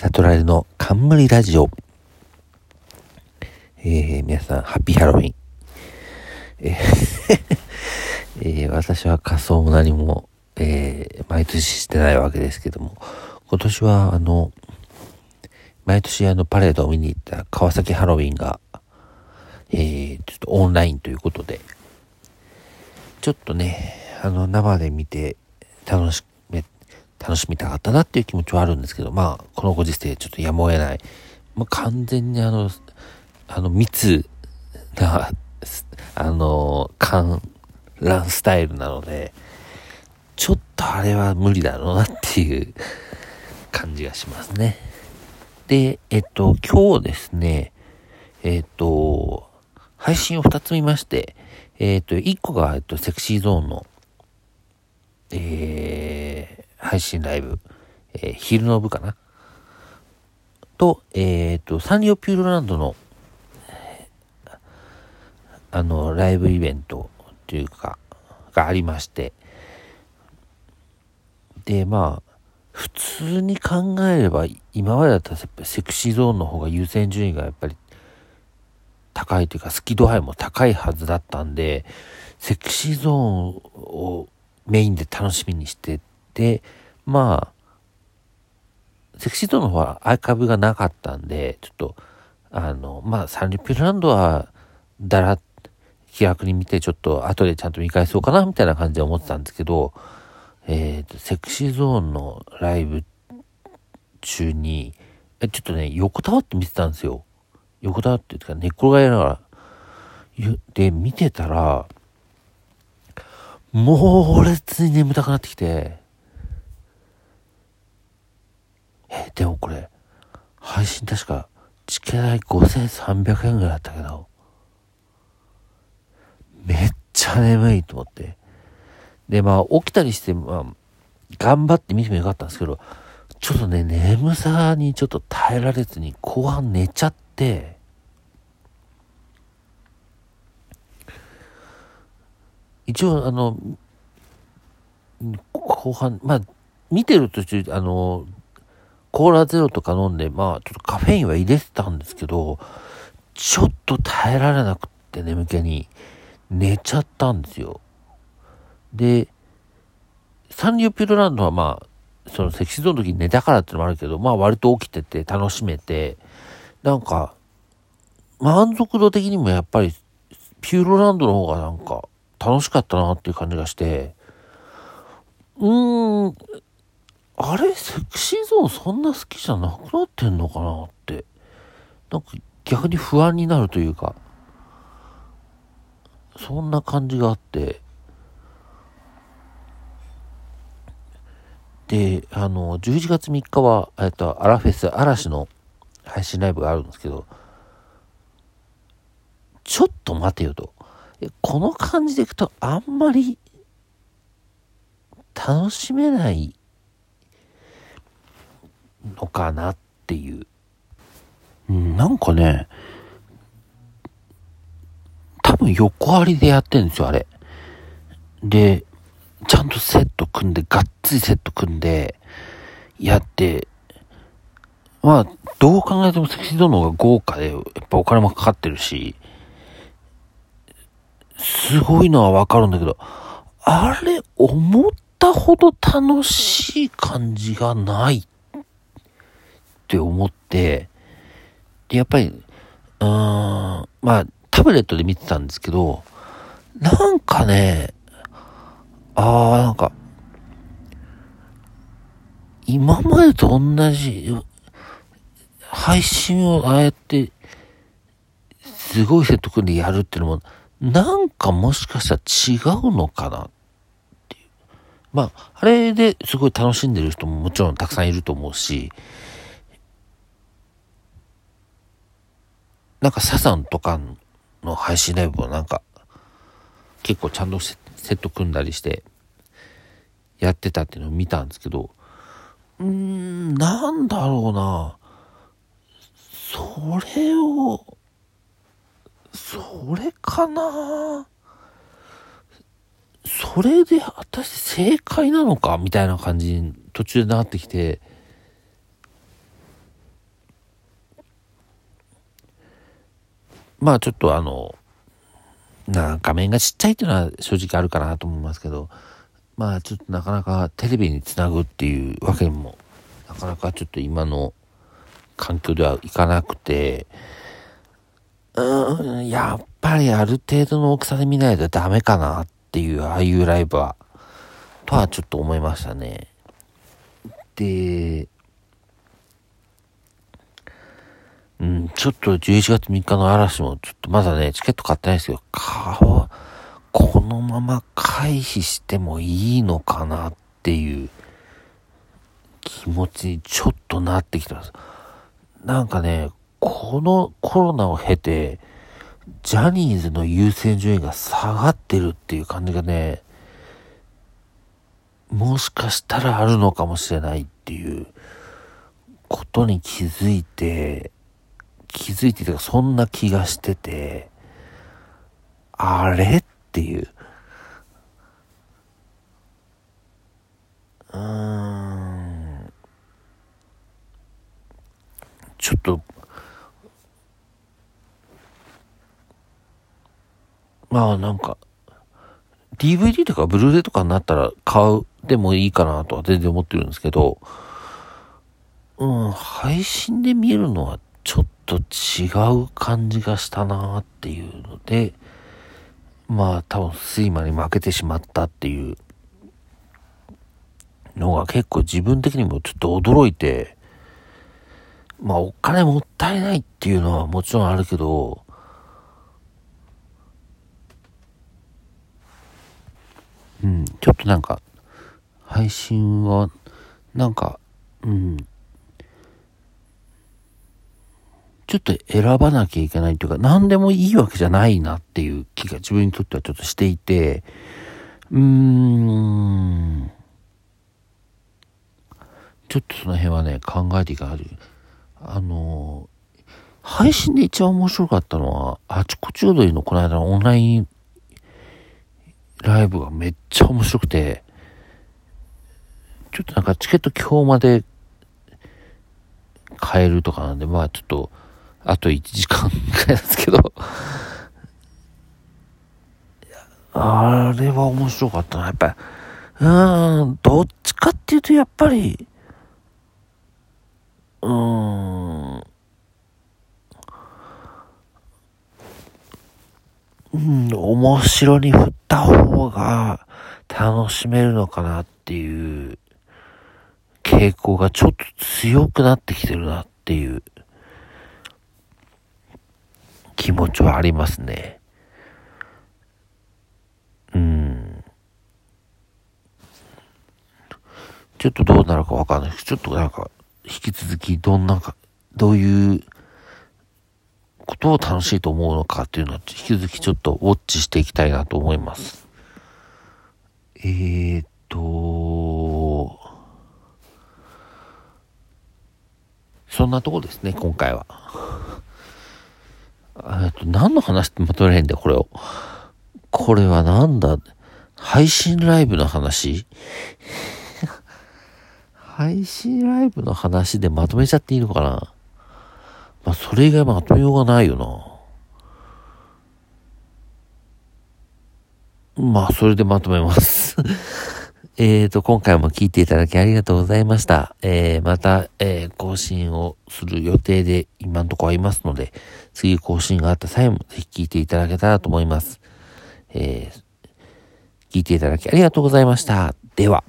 悟られの冠ラジオ。えー、皆さん、ハッピーハロウィン。えー えー、私は仮装も何も、えー、毎年してないわけですけども、今年は、あの、毎年あのパレードを見に行った川崎ハロウィンが、えー、ちょっとオンラインということで、ちょっとね、あの、生で見て楽しめ、楽しみたかったなっていう気持ちはあるんですけど、まあ、このご時世ちょっとやむを得ない。まあ、完全にあの、あの、密な、あの、観覧スタイルなので、ちょっとあれは無理だろうなっていう感じがしますね。で、えっと、今日ですね、えっと、配信を2つ見まして、えっと、1個が、えっと、セクシーゾーンの、えー、配信ライブ、えー、昼の部かな？と、えっと、サンリオピューロランドの、あの、ライブイベントというか、がありまして、で、まあ、普通に考えれば、今までだったらセクシーゾーンの方が優先順位がやっぱり高いというか、好き度合いも高いはずだったんで、セクシーゾーンをメインで楽しみにしてて、まあ、セクシーゾーンの方はアーカイブがなかったんで、ちょっと、あの、まあ、サンリピューランドは、だら、気楽に見て、ちょっと後でちゃんと見返そうかな、みたいな感じで思ってたんですけど、えっ、ー、と、セクシーゾーンのライブ中に、え、ちょっとね、横たわって見てたんですよ。横たわっていうか、寝っ転がりながら、で、見てたら、猛烈に眠たくなってきて、でもこれ、配信確か、チケ代5300円ぐらいだったけど、めっちゃ眠いと思って。で、まあ、起きたりして、まあ、頑張って見てもよかったんですけど、ちょっとね、眠さにちょっと耐えられずに、後半寝ちゃって、一応、あの、後半、まあ、見てる途中、あの、コーラゼロとか飲んで、まあ、ちょっとカフェインは入れてたんですけど、ちょっと耐えられなくって眠気に寝ちゃったんですよ。で、サンリオピューロランドはまあ、そのセクシーゾーンの時に寝たからってのもあるけど、まあ割と起きてて楽しめて、なんか、満足度的にもやっぱり、ピューロランドの方がなんか、楽しかったなっていう感じがして、うーん、あれ？セクシーゾーンそんな好きじゃなくなってんのかなって、なんか逆に不安になるというか、そんな感じがあって、で、あの、11月3日は、えっと、アラフェス嵐の配信ライブがあるんですけど、ちょっと待てよと。この感じでいくとあんまり楽しめないのかなっていう。うん、なんかね、多分横ありでやってるんですよ、あれ。で、ちゃんとセット組んで、がっつりセット組んで、やって、まあ、どう考えてもセクシードの方が豪華で、やっぱお金もかかってるし、すごいのはわかるんだけど、あれ、思ったほど楽しい感じがないって思って、やっぱり、うーん、まあ、タブレットで見てたんですけど、なんかね、ああ、なんか、今までと同じ、配信をああやって、すごいセット組んでやるっていうのも、なんかもしかしたら違うのかなっていう。まあ、あれですごい楽しんでる人ももちろんたくさんいると思うし、なんかサザンとかの配信ライブもなんか、結構ちゃんとセット組んだりしてやってたっていうのを見たんですけど、うーん、なんだろうな。それを、それかなそれで果たして正解なのかみたいな感じに途中でなってきて、まあちょっとあの、な画面がちっちゃいっていうのは正直あるかなと思いますけど、まあちょっとなかなかテレビにつなぐっていうわけにも、なかなかちょっと今の環境ではいかなくて、うん、やっぱりある程度の大きさで見ないとダメかなっていう、ああいうライブは、とはちょっと思いましたね。で、うん、ちょっと11月3日の嵐もちょっとまだね、チケット買ってないですけど、顔、このまま回避してもいいのかなっていう気持ちにちょっとなってきてます。なんかね、このコロナを経て、ジャニーズの優先順位が下がってるっていう感じがね、もしかしたらあるのかもしれないっていうことに気づいて、気づいてとかそんな気がしてて、あれっていう。うーん。ちょっと、まあなんか、DVD とかブルーレイとかになったら買うでもいいかなとは全然思ってるんですけど、うん、配信で見るのはちょっと違う感じがしたなっていうので、まあ多分睡魔に負けてしまったっていうのが結構自分的にもちょっと驚いて、まあお金もったいないっていうのはもちろんあるけど、うん、ちょっとなんか、配信は、なんか、うん、ちょっと選ばなきゃいけないというか、何でもいいわけじゃないなっていう気が自分にとってはちょっとしていて、うーん、ちょっとその辺はね、考えていかない。あの、配信で一番面白かったのは、あちこち踊りのこの間のオンラインライブがめっちゃ面白くて、ちょっとなんかチケット今日まで買えるとかなんで、まあちょっと、あと1時間くらいですけどあれは面白かったな。やっぱり、うーん、どっちかっていうとやっぱり、うーん、うん、面白に振った方が楽しめるのかなっていう傾向がちょっと強くなってきてるなっていう気持ちはありますね。うん。ちょっとどうなるかわかんないですちょっとなんか、引き続きどんなか、どういうことを楽しいと思うのかっていうのは、引き続きちょっとウォッチしていきたいなと思います。えーと、そんなとこですね、今回は。えっと、何の話ってまとめれへんだよ、これを。これはなんだ？配信ライブの話？配信ライブの話でまとめちゃっていいのかな？まあ、それ以外まとめようがないよな。まあ、それでまとめますえーと、今回も聞いていただきありがとうございました。えー、また、えー、更新をする予定で今んとこはいますので、次更新があった際もぜひ聞いていただけたらと思います。えー、聞いていただきありがとうございました。では。